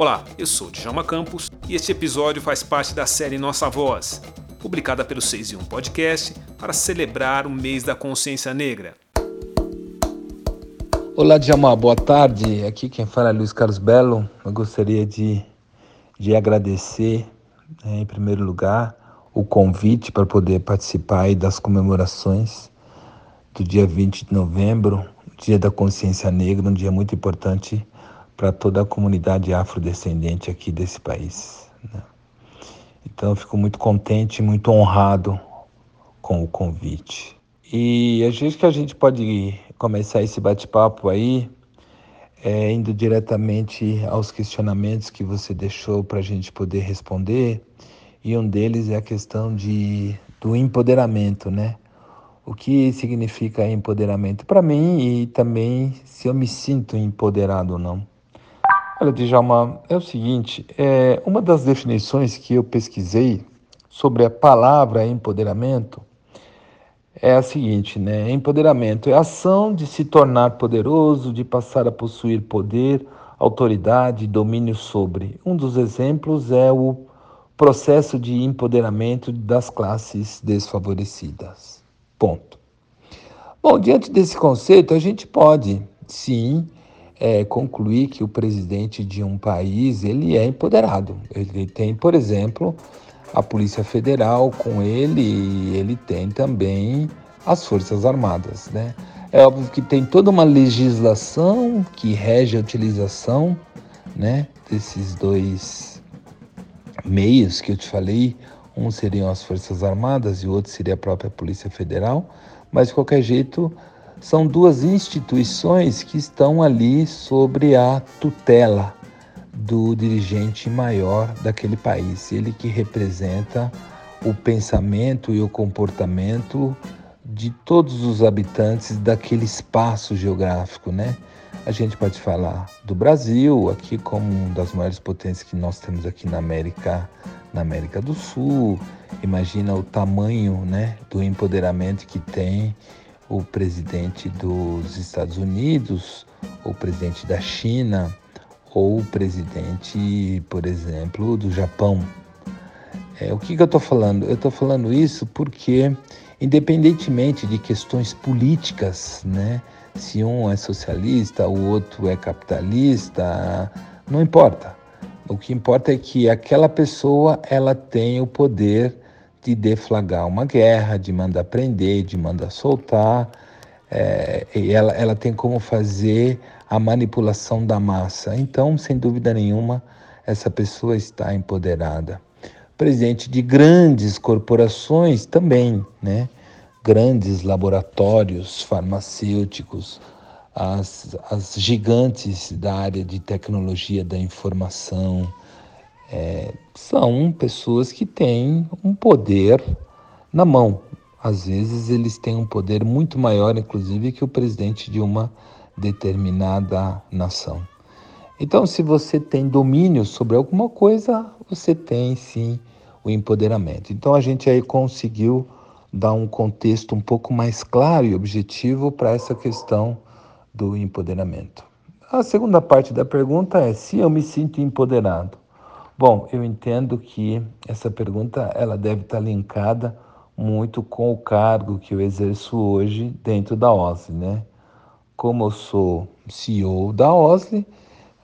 Olá, eu sou Djalma Campos e este episódio faz parte da série Nossa Voz, publicada pelo 6 e 1 Podcast para celebrar o mês da consciência negra. Olá, Djalma, boa tarde. Aqui quem fala é Luiz Carlos Belo. Eu gostaria de, de agradecer, né, em primeiro lugar, o convite para poder participar das comemorações do dia 20 de novembro, Dia da Consciência Negra, um dia muito importante para toda a comunidade afrodescendente aqui desse país. Né? Então, eu fico muito contente, muito honrado com o convite. E a gente que a gente pode começar esse bate-papo aí, é, indo diretamente aos questionamentos que você deixou para a gente poder responder, e um deles é a questão de, do empoderamento, né? O que significa empoderamento para mim e também se eu me sinto empoderado ou não. Olha, Djalma, é o seguinte, é, uma das definições que eu pesquisei sobre a palavra empoderamento é a seguinte, né? Empoderamento é a ação de se tornar poderoso, de passar a possuir poder, autoridade, domínio sobre. Um dos exemplos é o processo de empoderamento das classes desfavorecidas. Ponto. Bom, diante desse conceito, a gente pode, sim, é, concluir que o presidente de um país ele é empoderado. Ele tem, por exemplo, a Polícia Federal com ele e ele tem também as Forças Armadas, né? É óbvio que tem toda uma legislação que rege a utilização, né, desses dois meios que eu te falei. Um seriam as Forças Armadas e o outro seria a própria Polícia Federal, mas de qualquer jeito são duas instituições que estão ali sobre a tutela do dirigente maior daquele país, ele que representa o pensamento e o comportamento de todos os habitantes daquele espaço geográfico, né? A gente pode falar do Brasil, aqui como uma das maiores potências que nós temos aqui na América, na América do Sul. Imagina o tamanho, né, do empoderamento que tem o presidente dos Estados Unidos, o presidente da China ou o presidente, por exemplo, do Japão. É, o que, que eu estou falando? Eu estou falando isso porque, independentemente de questões políticas, né, se um é socialista, o outro é capitalista, não importa. O que importa é que aquela pessoa ela tem o poder de deflagrar uma guerra, de mandar prender, de mandar soltar. É, e ela, ela tem como fazer a manipulação da massa. Então, sem dúvida nenhuma, essa pessoa está empoderada. Presidente de grandes corporações também, né? grandes laboratórios farmacêuticos, as, as gigantes da área de tecnologia da informação, é, são pessoas que têm um poder na mão. Às vezes eles têm um poder muito maior, inclusive, que o presidente de uma determinada nação. Então, se você tem domínio sobre alguma coisa, você tem sim o empoderamento. Então, a gente aí conseguiu dar um contexto um pouco mais claro e objetivo para essa questão do empoderamento. A segunda parte da pergunta é se eu me sinto empoderado. Bom, eu entendo que essa pergunta ela deve estar linkada muito com o cargo que eu exerço hoje dentro da OSLE, né? Como eu sou CEO da OSLE,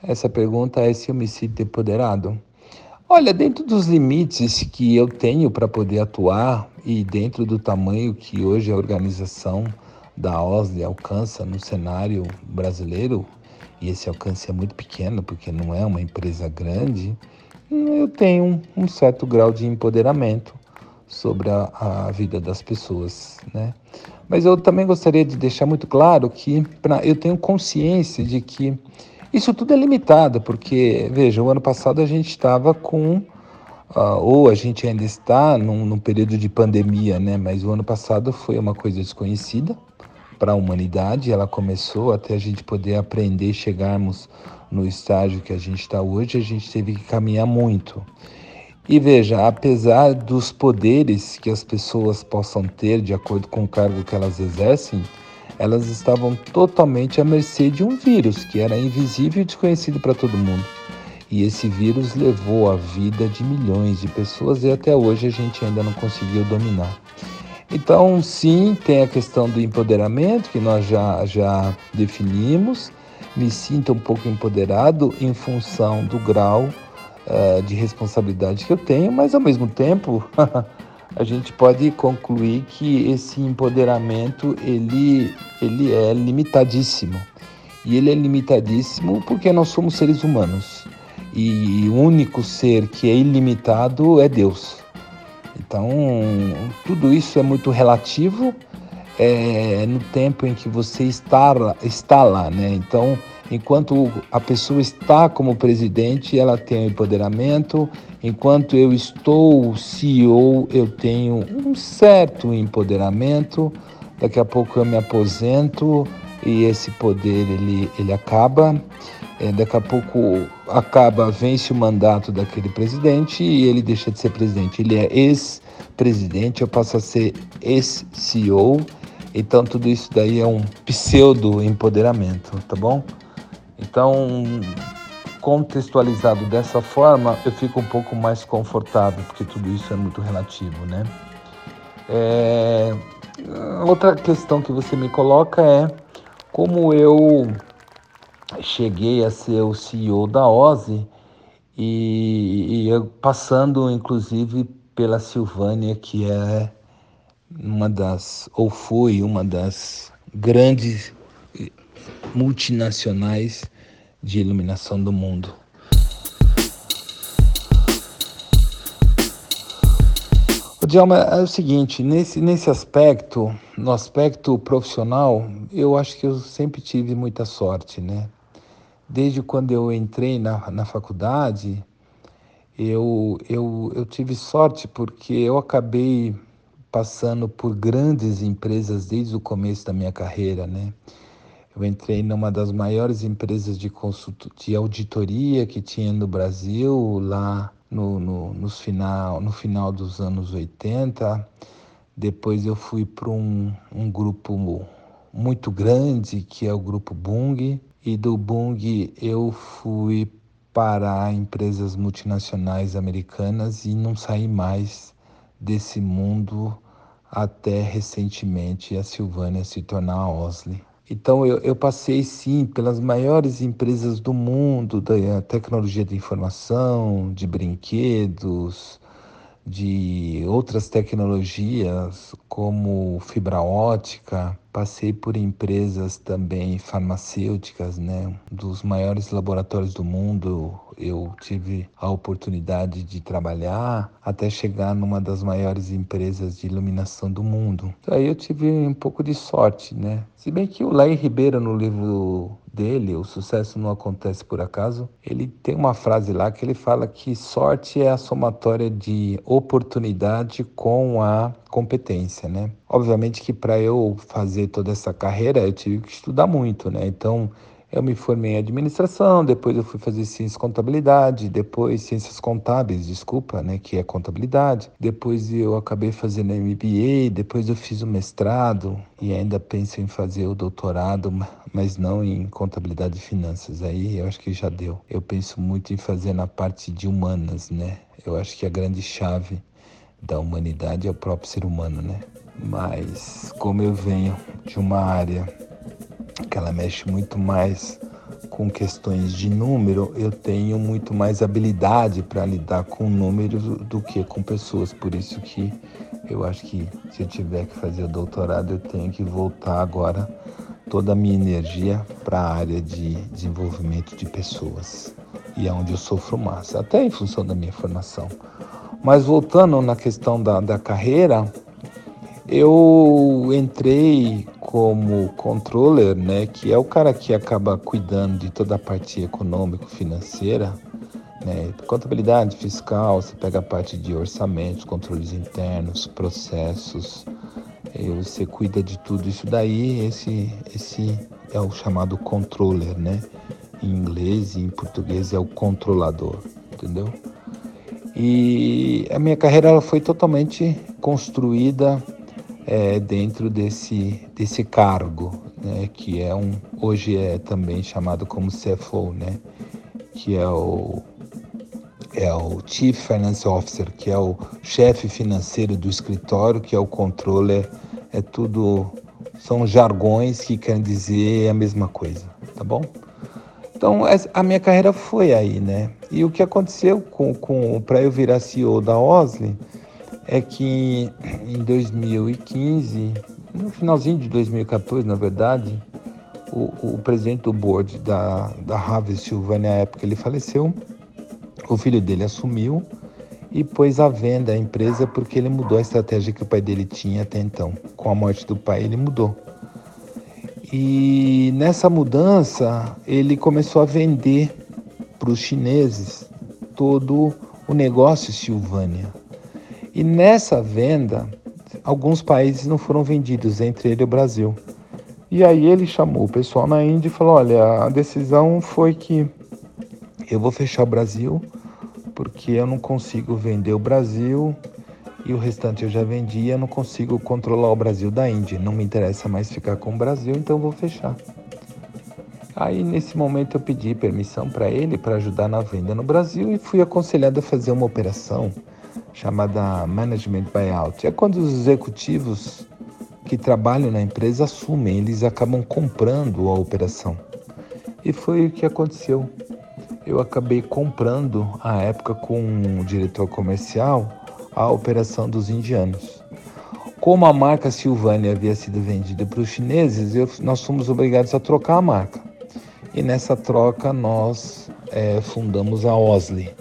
essa pergunta é se eu me sinto empoderado. Olha, dentro dos limites que eu tenho para poder atuar e dentro do tamanho que hoje a organização da OSLE alcança no cenário brasileiro, e esse alcance é muito pequeno porque não é uma empresa grande, eu tenho um certo grau de empoderamento sobre a, a vida das pessoas, né? Mas eu também gostaria de deixar muito claro que pra, eu tenho consciência de que isso tudo é limitado, porque, veja, o ano passado a gente estava com, uh, ou a gente ainda está num, num, período de pandemia, né? Mas o ano passado foi uma coisa desconhecida para a humanidade, ela começou até a gente poder aprender, chegarmos no estágio que a gente está hoje, a gente teve que caminhar muito. E veja, apesar dos poderes que as pessoas possam ter de acordo com o cargo que elas exercem, elas estavam totalmente à mercê de um vírus que era invisível e desconhecido para todo mundo. E esse vírus levou a vida de milhões de pessoas e até hoje a gente ainda não conseguiu dominar. Então, sim, tem a questão do empoderamento, que nós já, já definimos. Me sinto um pouco empoderado em função do grau uh, de responsabilidade que eu tenho, mas ao mesmo tempo a gente pode concluir que esse empoderamento ele, ele é limitadíssimo. E ele é limitadíssimo porque nós somos seres humanos. E o único ser que é ilimitado é Deus. Então, tudo isso é muito relativo é, no tempo em que você está, está lá, né? Então, enquanto a pessoa está como presidente, ela tem o empoderamento. Enquanto eu estou CEO, eu tenho um certo empoderamento. Daqui a pouco eu me aposento e esse poder ele, ele acaba. É, daqui a pouco acaba, vence o mandato daquele presidente e ele deixa de ser presidente. Ele é ex-presidente, eu passo a ser ex-CEO. Então tudo isso daí é um pseudo empoderamento, tá bom? Então, contextualizado dessa forma, eu fico um pouco mais confortável, porque tudo isso é muito relativo, né? É... Outra questão que você me coloca é como eu cheguei a ser o CEO da OSE e, e passando inclusive pela Silvânia, que é uma das, ou foi uma das grandes multinacionais de iluminação do mundo. O Djalma, é o seguinte, nesse, nesse aspecto, no aspecto profissional, eu acho que eu sempre tive muita sorte, né? Desde quando eu entrei na, na faculdade, eu, eu, eu tive sorte porque eu acabei passando por grandes empresas desde o começo da minha carreira, né? Eu entrei numa das maiores empresas de, de auditoria que tinha no Brasil, lá no, no, nos final, no final dos anos 80. Depois eu fui para um, um grupo muito grande, que é o Grupo Bung, e do Bung eu fui para empresas multinacionais americanas e não saí mais desse mundo até recentemente a Silvânia se tornar a Osli. Então eu, eu, passei sim pelas maiores empresas do mundo da tecnologia de informação, de brinquedos, de outras tecnologias como fibra ótica, passei por empresas também farmacêuticas, né? Dos maiores laboratórios do mundo, eu tive a oportunidade de trabalhar até chegar numa das maiores empresas de iluminação do mundo. Aí eu tive um pouco de sorte, né? Se bem que o Laí Ribeiro no livro dele, O Sucesso Não Acontece Por Acaso, ele tem uma frase lá que ele fala que sorte é a somatória de oportunidade com a competência, né? Obviamente que para eu fazer toda essa carreira eu tive que estudar muito, né? Então eu me formei em administração, depois eu fui fazer ciências contabilidade, depois ciências contábeis, desculpa, né, que é contabilidade. Depois eu acabei fazendo MBA, depois eu fiz o mestrado e ainda penso em fazer o doutorado, mas não em contabilidade e finanças. Aí eu acho que já deu. Eu penso muito em fazer na parte de humanas, né? Eu acho que a grande chave da humanidade é o próprio ser humano, né? Mas como eu venho de uma área que ela mexe muito mais com questões de número, eu tenho muito mais habilidade para lidar com números do que com pessoas. Por isso que eu acho que se eu tiver que fazer o doutorado, eu tenho que voltar agora toda a minha energia para a área de desenvolvimento de pessoas. E é onde eu sofro mais, até em função da minha formação. Mas voltando na questão da, da carreira, eu entrei como controller, né, que é o cara que acaba cuidando de toda a parte econômico-financeira, né, contabilidade fiscal, você pega a parte de orçamentos, controles internos, processos, você cuida de tudo isso daí, esse, esse é o chamado controller, né, em inglês e em português é o controlador, entendeu? E a minha carreira ela foi totalmente construída é, dentro desse, desse cargo, né, que é um hoje é também chamado como CFO, né, que é o, é o Chief Finance Officer, que é o chefe financeiro do escritório, que é o controller, é tudo são jargões que querem dizer a mesma coisa, tá bom? Então a minha carreira foi aí, né? E o que aconteceu com, com para eu virar CEO da Osli é que em 2015, no finalzinho de 2014, na verdade, o, o presidente do board da, da Harvest Silvânia, na época, ele faleceu. O filho dele assumiu e pôs à venda a empresa porque ele mudou a estratégia que o pai dele tinha até então. Com a morte do pai, ele mudou. E nessa mudança, ele começou a vender para os chineses todo o negócio Silvânia. E nessa venda, alguns países não foram vendidos, entre ele o Brasil. E aí ele chamou o pessoal na Índia e falou: olha, a decisão foi que eu vou fechar o Brasil, porque eu não consigo vender o Brasil e o restante eu já vendi, eu não consigo controlar o Brasil da Índia. Não me interessa mais ficar com o Brasil, então vou fechar. Aí nesse momento eu pedi permissão para ele para ajudar na venda no Brasil e fui aconselhado a fazer uma operação chamada Management Buyout. É quando os executivos que trabalham na empresa assumem, eles acabam comprando a operação. E foi o que aconteceu. Eu acabei comprando, à época, com o diretor comercial, a operação dos indianos. Como a marca Silvânia havia sido vendida para os chineses, eu, nós fomos obrigados a trocar a marca. E nessa troca nós é, fundamos a Osli.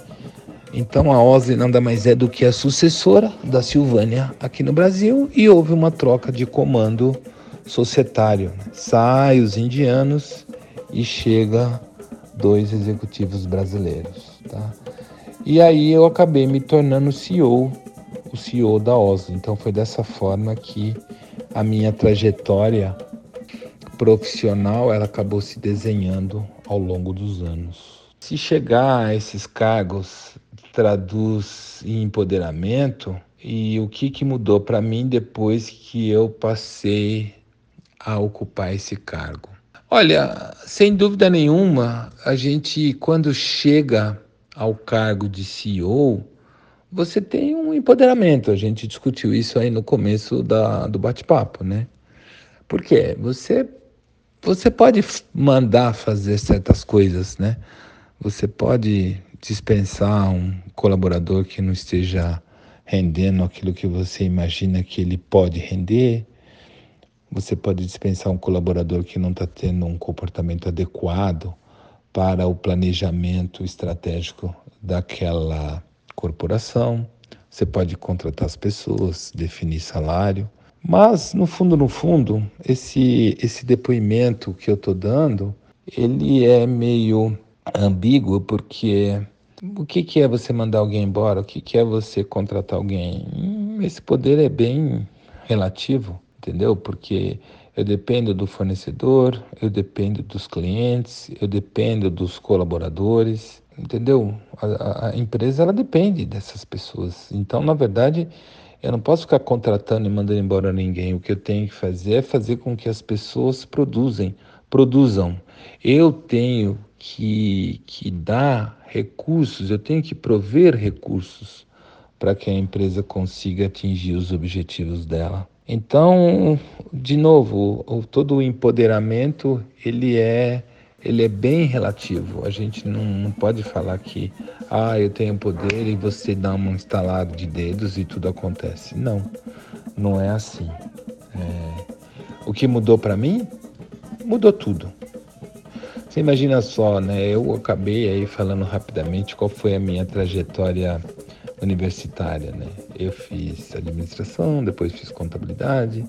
Então a Osli nada mais é do que a sucessora da Silvânia aqui no Brasil e houve uma troca de comando societário. Sai os indianos e chega dois executivos brasileiros. Tá? E aí eu acabei me tornando CEO, o CEO da Osli. Então foi dessa forma que a minha trajetória profissional ela acabou se desenhando ao longo dos anos. Se chegar a esses cargos traduz em empoderamento e o que, que mudou para mim depois que eu passei a ocupar esse cargo. Olha, sem dúvida nenhuma, a gente quando chega ao cargo de CEO, você tem um empoderamento. A gente discutiu isso aí no começo da, do bate-papo, né? Porque você você pode mandar fazer certas coisas, né? Você pode dispensar um colaborador que não esteja rendendo aquilo que você imagina que ele pode render. Você pode dispensar um colaborador que não está tendo um comportamento adequado para o planejamento estratégico daquela corporação. Você pode contratar as pessoas, definir salário. Mas, no fundo, no fundo, esse, esse depoimento que eu estou dando, ele é meio ambíguo porque o que, que é você mandar alguém embora? O que, que é você contratar alguém? Hum, esse poder é bem relativo, entendeu? Porque eu dependo do fornecedor, eu dependo dos clientes, eu dependo dos colaboradores, entendeu? A, a, empresa ela depende dessas pessoas. Então, na verdade, eu não posso ficar contratando e mandando embora ninguém. O que eu tenho que fazer é fazer com que as pessoas produzem, produzam. Eu tenho que, que dar recursos, eu tenho que prover recursos para que a empresa consiga atingir os objetivos dela. Então, de novo, todo o empoderamento ele é ele é bem relativo. A gente não, não pode falar que ah, eu tenho poder e você dá um instalado de dedos e tudo acontece. Não, não é assim. É... O que mudou para mim? Mudou tudo. Você imagina só, né? Eu acabei aí falando rapidamente qual foi a minha trajetória universitária, né? Eu fiz administração, depois fiz contabilidade,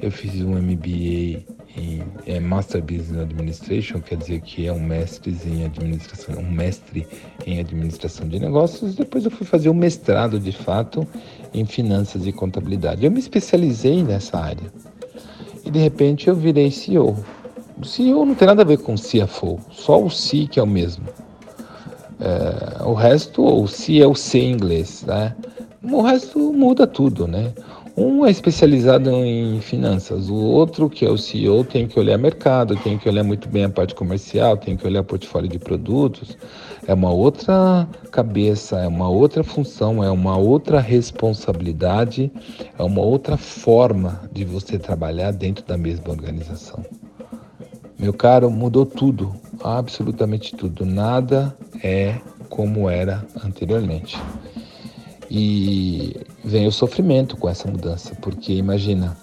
eu fiz um MBA em é, Master Business Administration, quer dizer que é um mestre em administração, um mestre em administração de negócios. Depois eu fui fazer um mestrado de fato em finanças e contabilidade. Eu me especializei nessa área e de repente eu virei CEO o CEO não tem nada a ver com CFO, só o C que é o mesmo. É, o resto, o C é o C em inglês, né? O resto muda tudo, né? Um é especializado em finanças, o outro, que é o CEO, tem que olhar mercado, tem que olhar muito bem a parte comercial, tem que olhar portfólio de produtos. É uma outra cabeça, é uma outra função, é uma outra responsabilidade, é uma outra forma de você trabalhar dentro da mesma organização. Meu caro, mudou tudo, absolutamente tudo. Nada é como era anteriormente. E vem o sofrimento com essa mudança, porque imagina,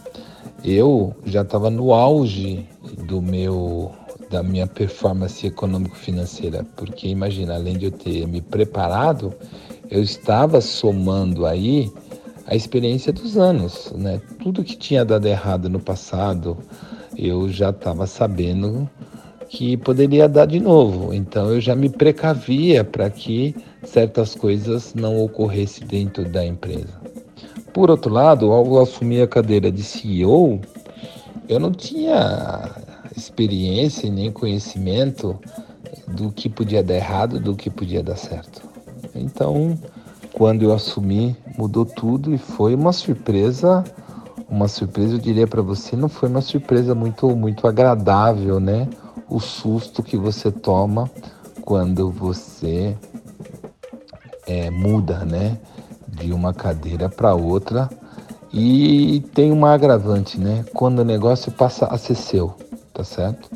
eu já estava no auge do meu da minha performance econômico-financeira, porque imagina, além de eu ter me preparado, eu estava somando aí a experiência dos anos, né? Tudo que tinha dado errado no passado, eu já estava sabendo que poderia dar de novo. Então eu já me precavia para que certas coisas não ocorressem dentro da empresa. Por outro lado, ao assumir a cadeira de CEO, eu não tinha experiência e nem conhecimento do que podia dar errado, do que podia dar certo. Então, quando eu assumi, mudou tudo e foi uma surpresa, uma surpresa, eu diria para você, não foi uma surpresa muito muito agradável, né? O susto que você toma quando você é, muda, né? De uma cadeira para outra. E tem uma agravante, né? Quando o negócio passa a ser seu, tá certo?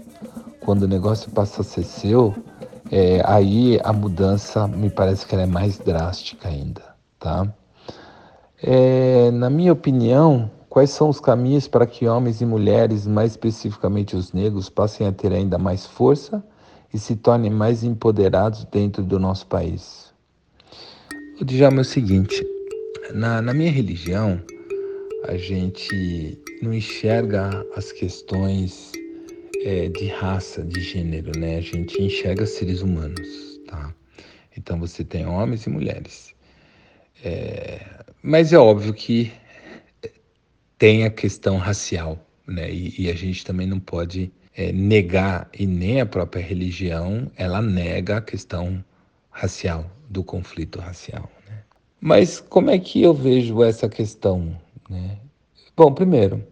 Quando o negócio passa a ser seu, é, aí a mudança me parece que ela é mais drástica ainda, tá? É, na minha opinião, quais são os caminhos para que homens e mulheres, mais especificamente os negros, passem a ter ainda mais força e se tornem mais empoderados dentro do nosso país? O Djalma é o seguinte: na, na minha religião, a gente não enxerga as questões é, de raça, de gênero, né? A gente enxerga seres humanos, tá? Então você tem homens e mulheres. É, mas é óbvio que tem a questão racial, né? E, e a gente também não pode é, negar, e nem a própria religião, ela nega a questão racial, do conflito racial. Né? Mas como é que eu vejo essa questão? Né? Bom, primeiro,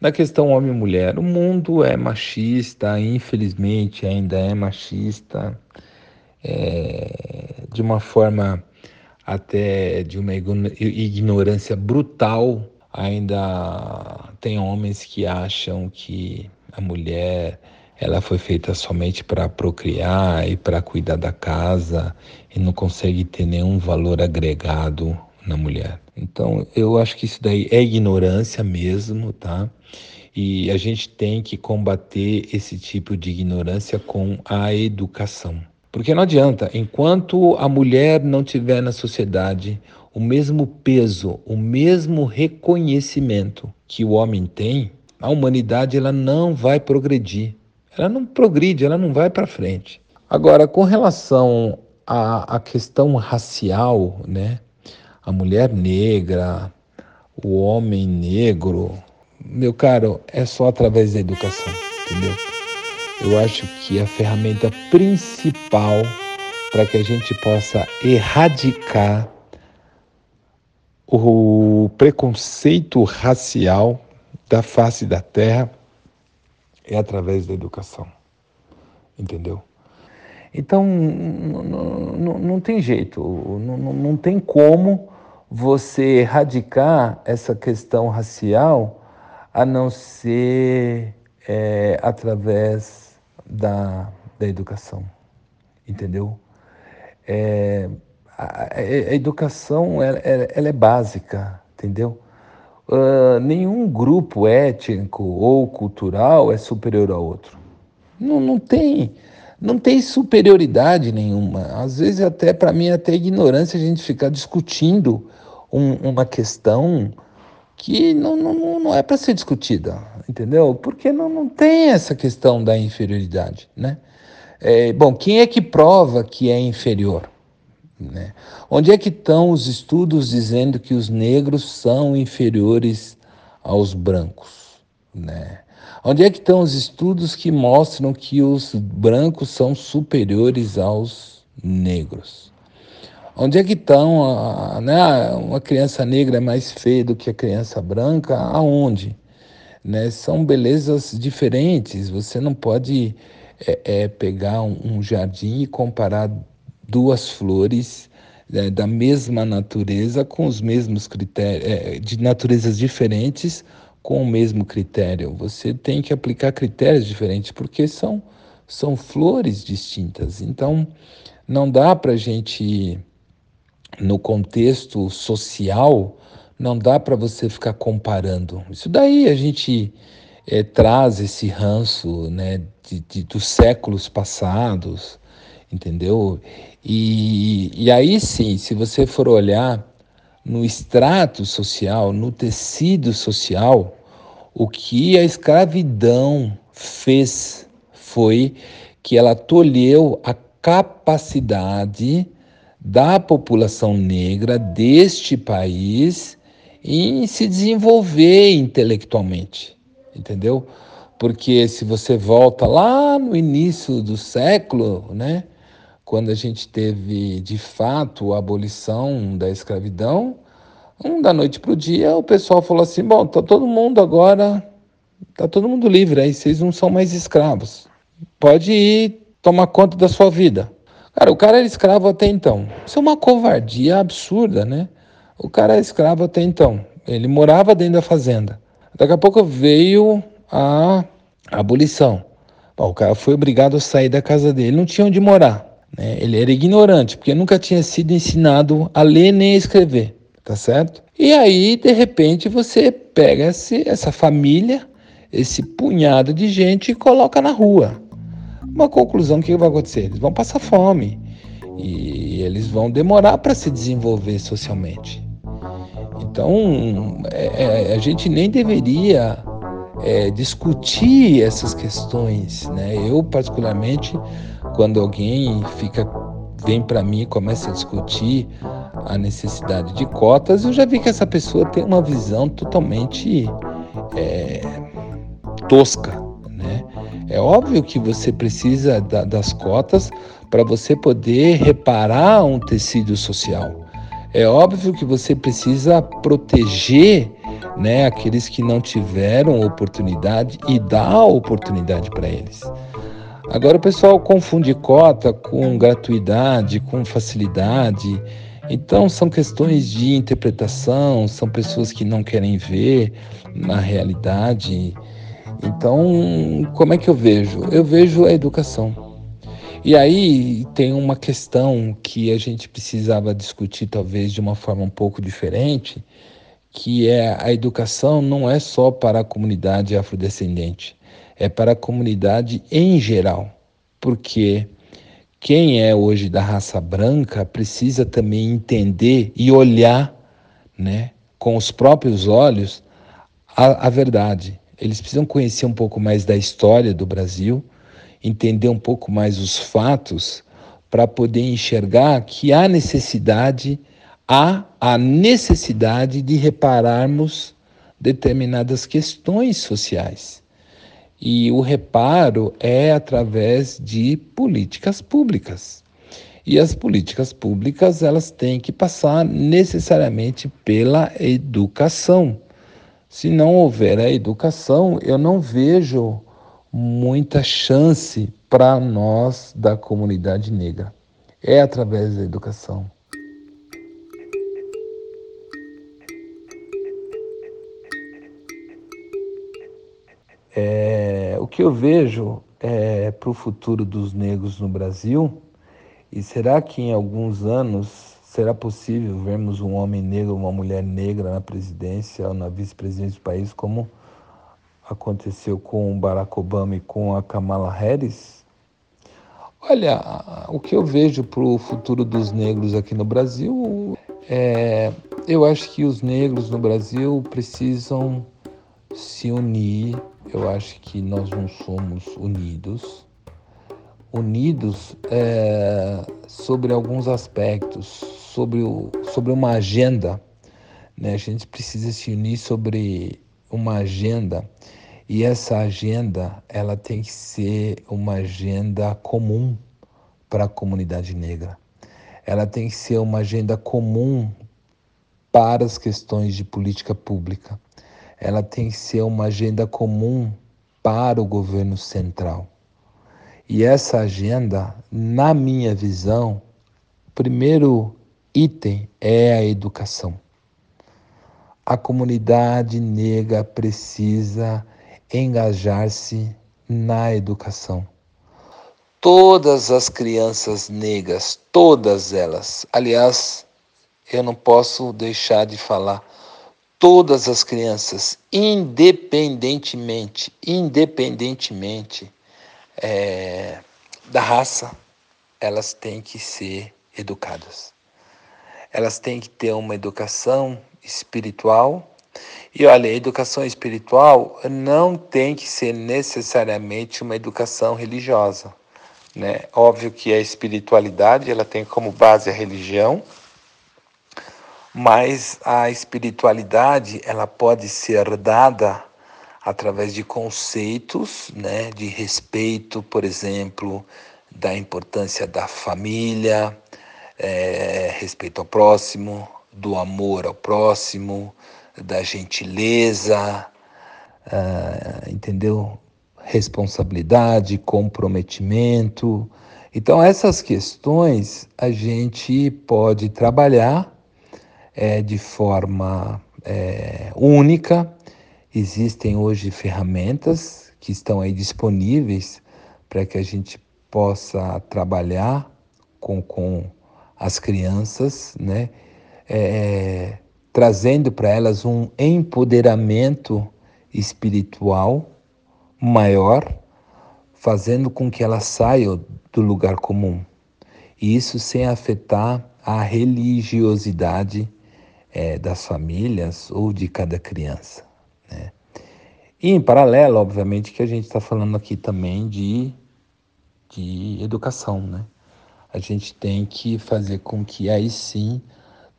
na questão homem-mulher, o mundo é machista, infelizmente ainda é machista, é, de uma forma até de uma ignorância brutal. Ainda tem homens que acham que a mulher ela foi feita somente para procriar e para cuidar da casa e não consegue ter nenhum valor agregado na mulher. Então, eu acho que isso daí é ignorância mesmo, tá? E a gente tem que combater esse tipo de ignorância com a educação. Porque não adianta, enquanto a mulher não tiver na sociedade o mesmo peso, o mesmo reconhecimento que o homem tem, a humanidade ela não vai progredir ela não progride, ela não vai para frente. Agora, com relação à, à questão racial, né? A mulher negra, o homem negro, meu caro, é só através da educação, entendeu? Eu acho que a ferramenta principal para que a gente possa erradicar o preconceito racial da face da terra é através da educação. Entendeu? Então, não, tem jeito, não, não tem como você erradicar essa questão racial a não ser é, através da, da educação, entendeu? É, a, a, educação ela, ela, é básica, entendeu? Uh, nenhum grupo étnico ou cultural é superior ao outro. Não, não tem não tem superioridade nenhuma. Às vezes até para mim até ignorância a gente ficar discutindo um, uma questão que não, não, não é para ser discutida, entendeu? Porque não, não tem essa questão da inferioridade, né? É, bom, quem é que prova que é inferior? Né? Onde é que estão os estudos dizendo que os negros são inferiores aos brancos? Né? Onde é que estão os estudos que mostram que os brancos são superiores aos negros? Onde é que estão? Né? Uma criança negra é mais feia do que a criança branca? Aonde? Né? São belezas diferentes. Você não pode é, é, pegar um, um, jardim e comparar duas flores é, da mesma natureza com os mesmos critérios, é, de naturezas diferentes com o mesmo critério. Você tem que aplicar critérios diferentes porque são, são flores distintas. Então, não dá para a gente no contexto social, não dá para você ficar comparando. Isso daí a gente é, traz esse ranço né, de, de, dos séculos passados, entendeu? E, e aí sim, se você for olhar no extrato social, no tecido social, o que a escravidão fez foi que ela tolheu a capacidade da população negra deste país em se desenvolver intelectualmente, entendeu? Porque se você volta lá no início do século, né, quando a gente teve de fato a abolição da escravidão, um da noite para o dia o pessoal falou assim: bom, tá todo mundo agora, tá todo mundo livre, aí vocês não são mais escravos, pode ir tomar conta da sua vida. Cara, o cara era escravo até então. Isso é uma covardia absurda, né? O cara era escravo até então. Ele morava dentro da fazenda. Daqui a pouco veio a abolição. o cara foi obrigado a sair da casa dele. Ele não tinha onde morar. Né? Ele era ignorante, porque nunca tinha sido ensinado a ler nem a escrever. Tá certo? E aí, de repente, você pega esse, essa família, esse punhado de gente e coloca na rua. Uma conclusão que vai acontecer? Eles vão passar fome e eles vão demorar para se desenvolver socialmente. Então, é, é, a gente nem deveria é, discutir essas questões. Né? Eu, particularmente, quando alguém fica vem para mim e começa a discutir a necessidade de cotas, eu já vi que essa pessoa tem uma visão totalmente é, tosca é óbvio que você precisa da, das cotas para você poder reparar um tecido social. É óbvio que você precisa proteger né, aqueles que não tiveram oportunidade e dar oportunidade para eles. Agora o pessoal confunde cota com gratuidade, com facilidade. Então são questões de interpretação, são pessoas que não querem ver na realidade então, como é que eu vejo? Eu vejo a educação. E aí tem uma questão que a gente precisava discutir talvez de uma forma um pouco diferente, que é a educação não é só para a comunidade afrodescendente, é para a comunidade em geral. Porque quem é hoje da raça branca precisa também entender e olhar, né, com os próprios olhos a, a verdade eles precisam conhecer um pouco mais da história do Brasil, entender um pouco mais os fatos, para poder enxergar que há necessidade, há a necessidade de repararmos determinadas questões sociais. E o reparo é através de políticas públicas. E as políticas públicas, elas têm que passar necessariamente pela educação. Se não houver a educação, eu não vejo muita chance para nós da comunidade negra. É através da educação. É, o que eu vejo é, para o futuro dos negros no Brasil, e será que em alguns anos Será possível vermos um homem negro, uma mulher negra na presidência ou na vice-presidência do país, como aconteceu com Barack Obama e com a Kamala Harris? Olha, o que eu vejo para o futuro dos negros aqui no Brasil é. Eu acho que os negros no Brasil precisam se unir. Eu acho que nós não somos unidos unidos é, sobre alguns aspectos, sobre, o, sobre uma agenda. Né? A gente precisa se unir sobre uma agenda e essa agenda ela tem que ser uma agenda comum para a comunidade negra. ela tem que ser uma agenda comum para as questões de política pública. Ela tem que ser uma agenda comum para o governo central. E essa agenda, na minha visão, primeiro item é a educação. A comunidade negra precisa engajar-se na educação. Todas as crianças negras, todas elas, aliás, eu não posso deixar de falar, todas as crianças, independentemente, independentemente é, da raça, elas têm que ser educadas. Elas têm que ter uma educação espiritual. E olha, a educação espiritual não tem que ser necessariamente uma educação religiosa. Né? Óbvio que a espiritualidade ela tem como base a religião, mas a espiritualidade ela pode ser dada através de conceitos né, de respeito, por exemplo, da importância da família, é, respeito ao próximo, do amor ao próximo, da gentileza, uh, entendeu? Responsabilidade, comprometimento. Então, essas questões a gente pode trabalhar é, de forma é, única Existem hoje ferramentas que estão aí disponíveis para que a gente possa trabalhar com, com as crianças, né? É, é trazendo para elas um empoderamento espiritual maior, fazendo com que elas saiam do lugar comum. E isso sem afetar a religiosidade é, das famílias ou de cada criança. Né? E em paralelo, obviamente, que a gente está falando aqui também de, de educação. Né? A gente tem que fazer com que aí sim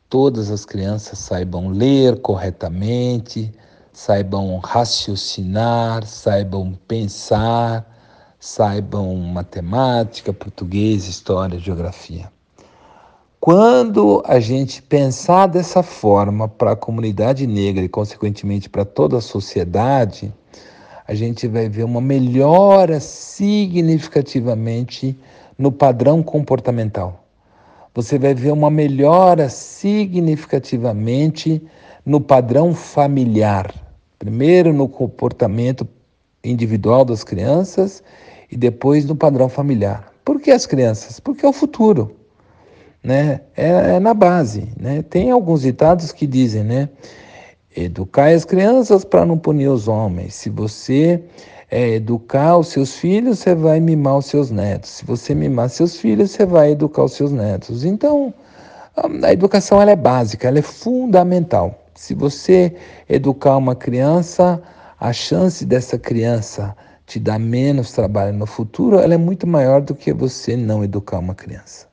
todas as crianças saibam ler corretamente, saibam raciocinar, saibam pensar, saibam matemática, português, história, geografia. Quando a gente pensar dessa forma para a comunidade negra e, consequentemente, para toda a sociedade, a gente vai ver uma melhora significativamente no padrão comportamental. Você vai ver uma melhora significativamente no padrão familiar. Primeiro no comportamento individual das crianças e depois no padrão familiar. Por que as crianças? Porque é o futuro né? É, é na base, né? Tem alguns ditados que dizem, né? Educar as crianças para não punir os homens. Se você é, educar os seus filhos, você vai mimar os seus netos. Se você mimar seus filhos, você vai educar os seus netos. Então, a educação ela é básica, ela é fundamental. Se você educar uma criança, a chance dessa criança te dar menos trabalho no futuro, ela é muito maior do que você não educar uma criança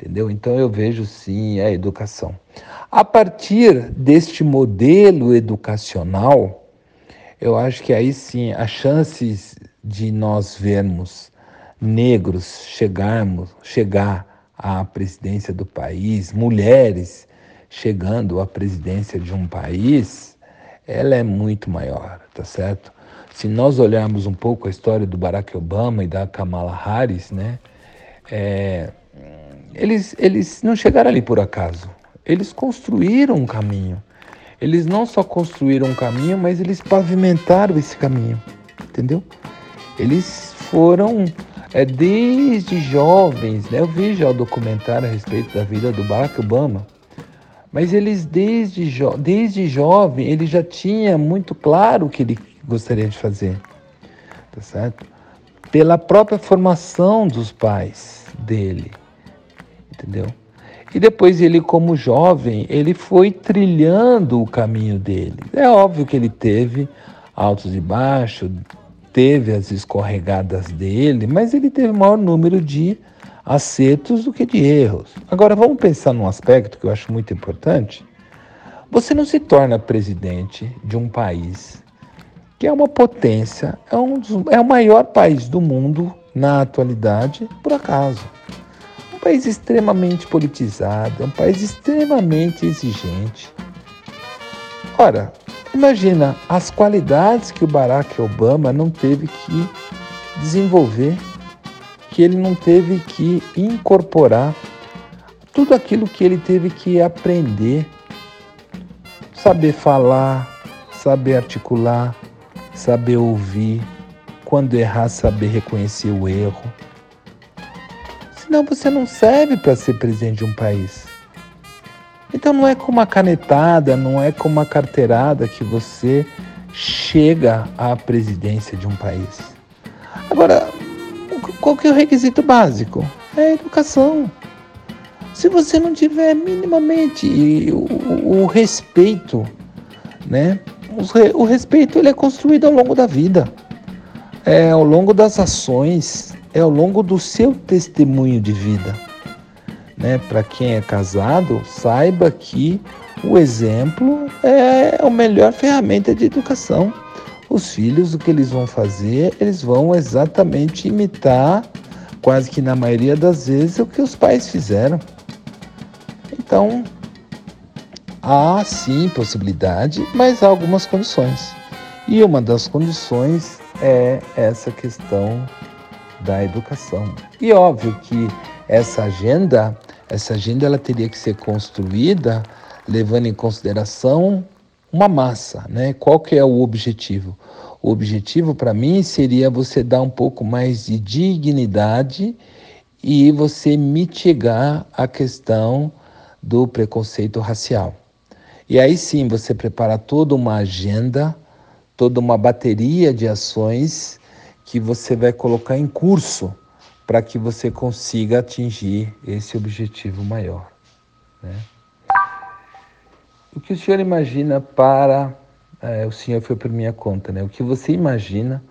entendeu? Então eu vejo sim a educação. A partir deste modelo educacional, eu acho que aí sim as chances de nós vermos negros chegarmos, chegar à presidência do país, mulheres chegando à presidência de um país, ela é muito maior, tá certo? Se nós olharmos um pouco a história do Barack Obama e da Kamala Harris, né, é, eles, eles não chegaram ali por acaso. Eles construíram um caminho. Eles não só construíram um caminho, mas eles pavimentaram esse caminho. Entendeu? Eles foram é, desde jovens, né? Eu vi já o documentário a respeito da vida do Barack Obama. Mas eles desde, jo desde jovem, ele já tinha muito claro o que ele gostaria de fazer. Tá certo? Pela própria formação dos pais dele entendeu? E depois ele, como jovem, ele foi trilhando o caminho dele. É óbvio que ele teve altos e baixos, teve as escorregadas dele, mas ele teve maior número de acertos do que de erros. Agora vamos pensar num aspecto que eu acho muito importante. Você não se torna presidente de um país que é uma potência, é, um dos, é o maior país do mundo na atualidade, por acaso. País extremamente politizado, é um país extremamente exigente. Ora, imagina as qualidades que o Barack Obama não teve que desenvolver, que ele não teve que incorporar, tudo aquilo que ele teve que aprender, saber falar, saber articular, saber ouvir, quando errar, saber reconhecer o erro. Senão você não serve para ser presidente de um país. Então não é com uma canetada, não é com uma carteirada que você chega à presidência de um país. Agora, qual que é o requisito básico? É a educação. Se você não tiver minimamente o, o respeito, né? O, o respeito ele é construído ao longo da vida, é ao longo das ações, é ao longo do seu testemunho de vida. Né? Para quem é casado, saiba que o exemplo é a melhor ferramenta de educação. Os filhos, o que eles vão fazer, eles vão exatamente imitar, quase que na maioria das vezes, o que os pais fizeram. Então, há sim possibilidade, mas há algumas condições. E uma das condições é essa questão da educação. E óbvio que essa agenda, essa agenda ela teria que ser construída levando em consideração uma massa, né? Qual que é o objetivo? O objetivo para mim seria você dar um pouco mais de dignidade e você mitigar a questão do preconceito racial. E aí sim você prepara toda uma agenda, toda uma bateria de ações que você vai colocar em curso para que você consiga atingir esse objetivo maior. Né? O que o senhor imagina para. É, o senhor foi por minha conta, né? O que você imagina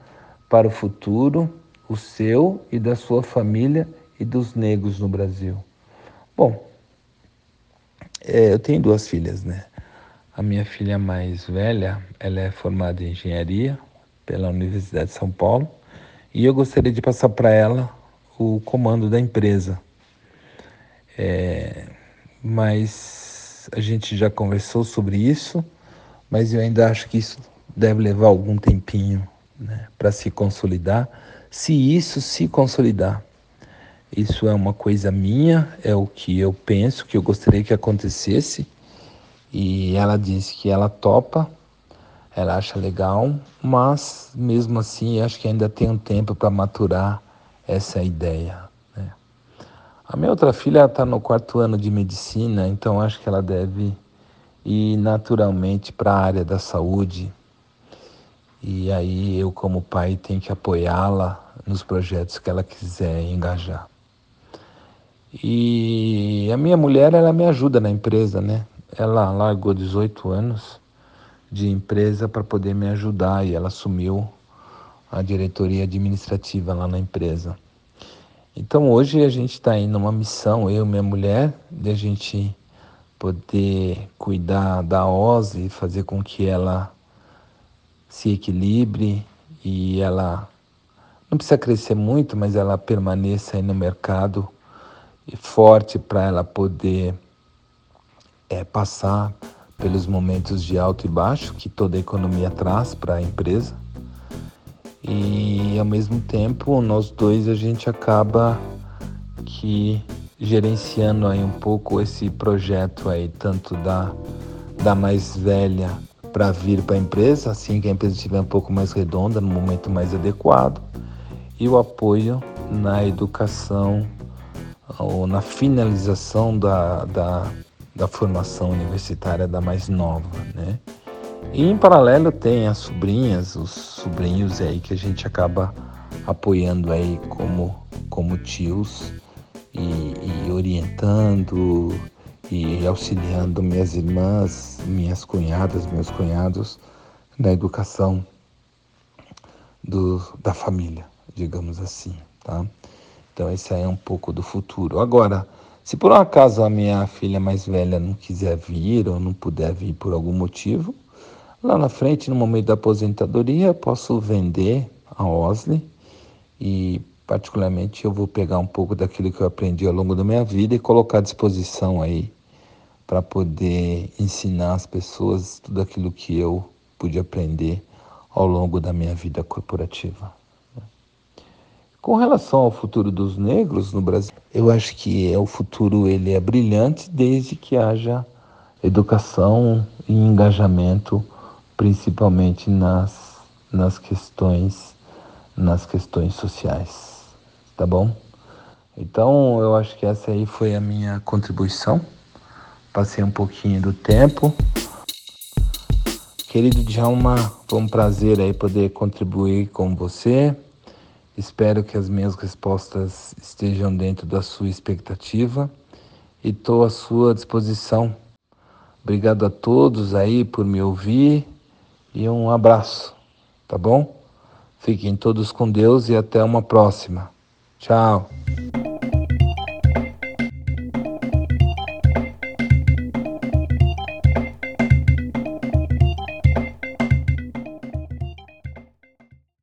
para o futuro, o seu e da sua família e dos negros no Brasil? Bom, é, eu tenho duas filhas, né? A minha filha mais velha, ela é formada em engenharia pela Universidade de São Paulo e eu gostaria de passar para ela o comando da empresa. É, mas a gente já conversou sobre isso, mas eu ainda acho que isso deve levar algum tempinho né, para se consolidar. Se isso se consolidar, isso é uma coisa minha, é o que eu penso, que eu gostaria que acontecesse. E ela disse que ela topa ela acha legal, mas mesmo assim acho que ainda tem um tempo para maturar essa ideia. Né? A minha outra filha está no quarto ano de medicina, então acho que ela deve ir naturalmente para a área da saúde. E aí eu, como pai, tenho que apoiá-la nos projetos que ela quiser engajar. E a minha mulher, ela me ajuda na empresa, né? Ela largou 18 anos de empresa para poder me ajudar e ela assumiu a diretoria administrativa lá na empresa. Então hoje a gente está indo numa missão, eu e minha mulher, de a gente poder cuidar da OSE fazer com que ela se equilibre e ela não precisa crescer muito, mas ela permaneça aí no mercado forte para ela poder é, passar pelos momentos de alto e baixo que toda a economia traz para a empresa. E ao mesmo tempo, nós dois a gente acaba que gerenciando aí um pouco esse projeto aí tanto da da mais velha para vir para a empresa, assim que a empresa estiver um pouco mais redonda, no momento mais adequado, e o apoio na educação ou na finalização da, da da formação universitária da mais nova, né? E em paralelo tem as sobrinhas, os sobrinhos aí que a gente acaba apoiando aí como, como tios e, e orientando e auxiliando minhas irmãs, minhas cunhadas, meus cunhados na educação do, da família, digamos assim, tá? Então esse aí é um pouco do futuro. Agora, se por um acaso a minha filha mais velha não quiser vir ou não puder vir por algum motivo, lá na frente, no momento da aposentadoria, posso vender a Osley e particularmente eu vou pegar um pouco daquilo que eu aprendi ao longo da minha vida e colocar à disposição aí para poder ensinar as pessoas tudo aquilo que eu pude aprender ao longo da minha vida corporativa. Com relação ao futuro dos negros no Brasil, eu acho que é o futuro ele é brilhante desde que haja educação e engajamento, principalmente nas, nas questões nas questões sociais, tá bom? Então eu acho que essa aí foi a minha contribuição. Passei um pouquinho do tempo. Querido Djalma, foi um prazer aí poder contribuir com você. Espero que as minhas respostas estejam dentro da sua expectativa e estou à sua disposição. Obrigado a todos aí por me ouvir e um abraço, tá bom? Fiquem todos com Deus e até uma próxima. Tchau.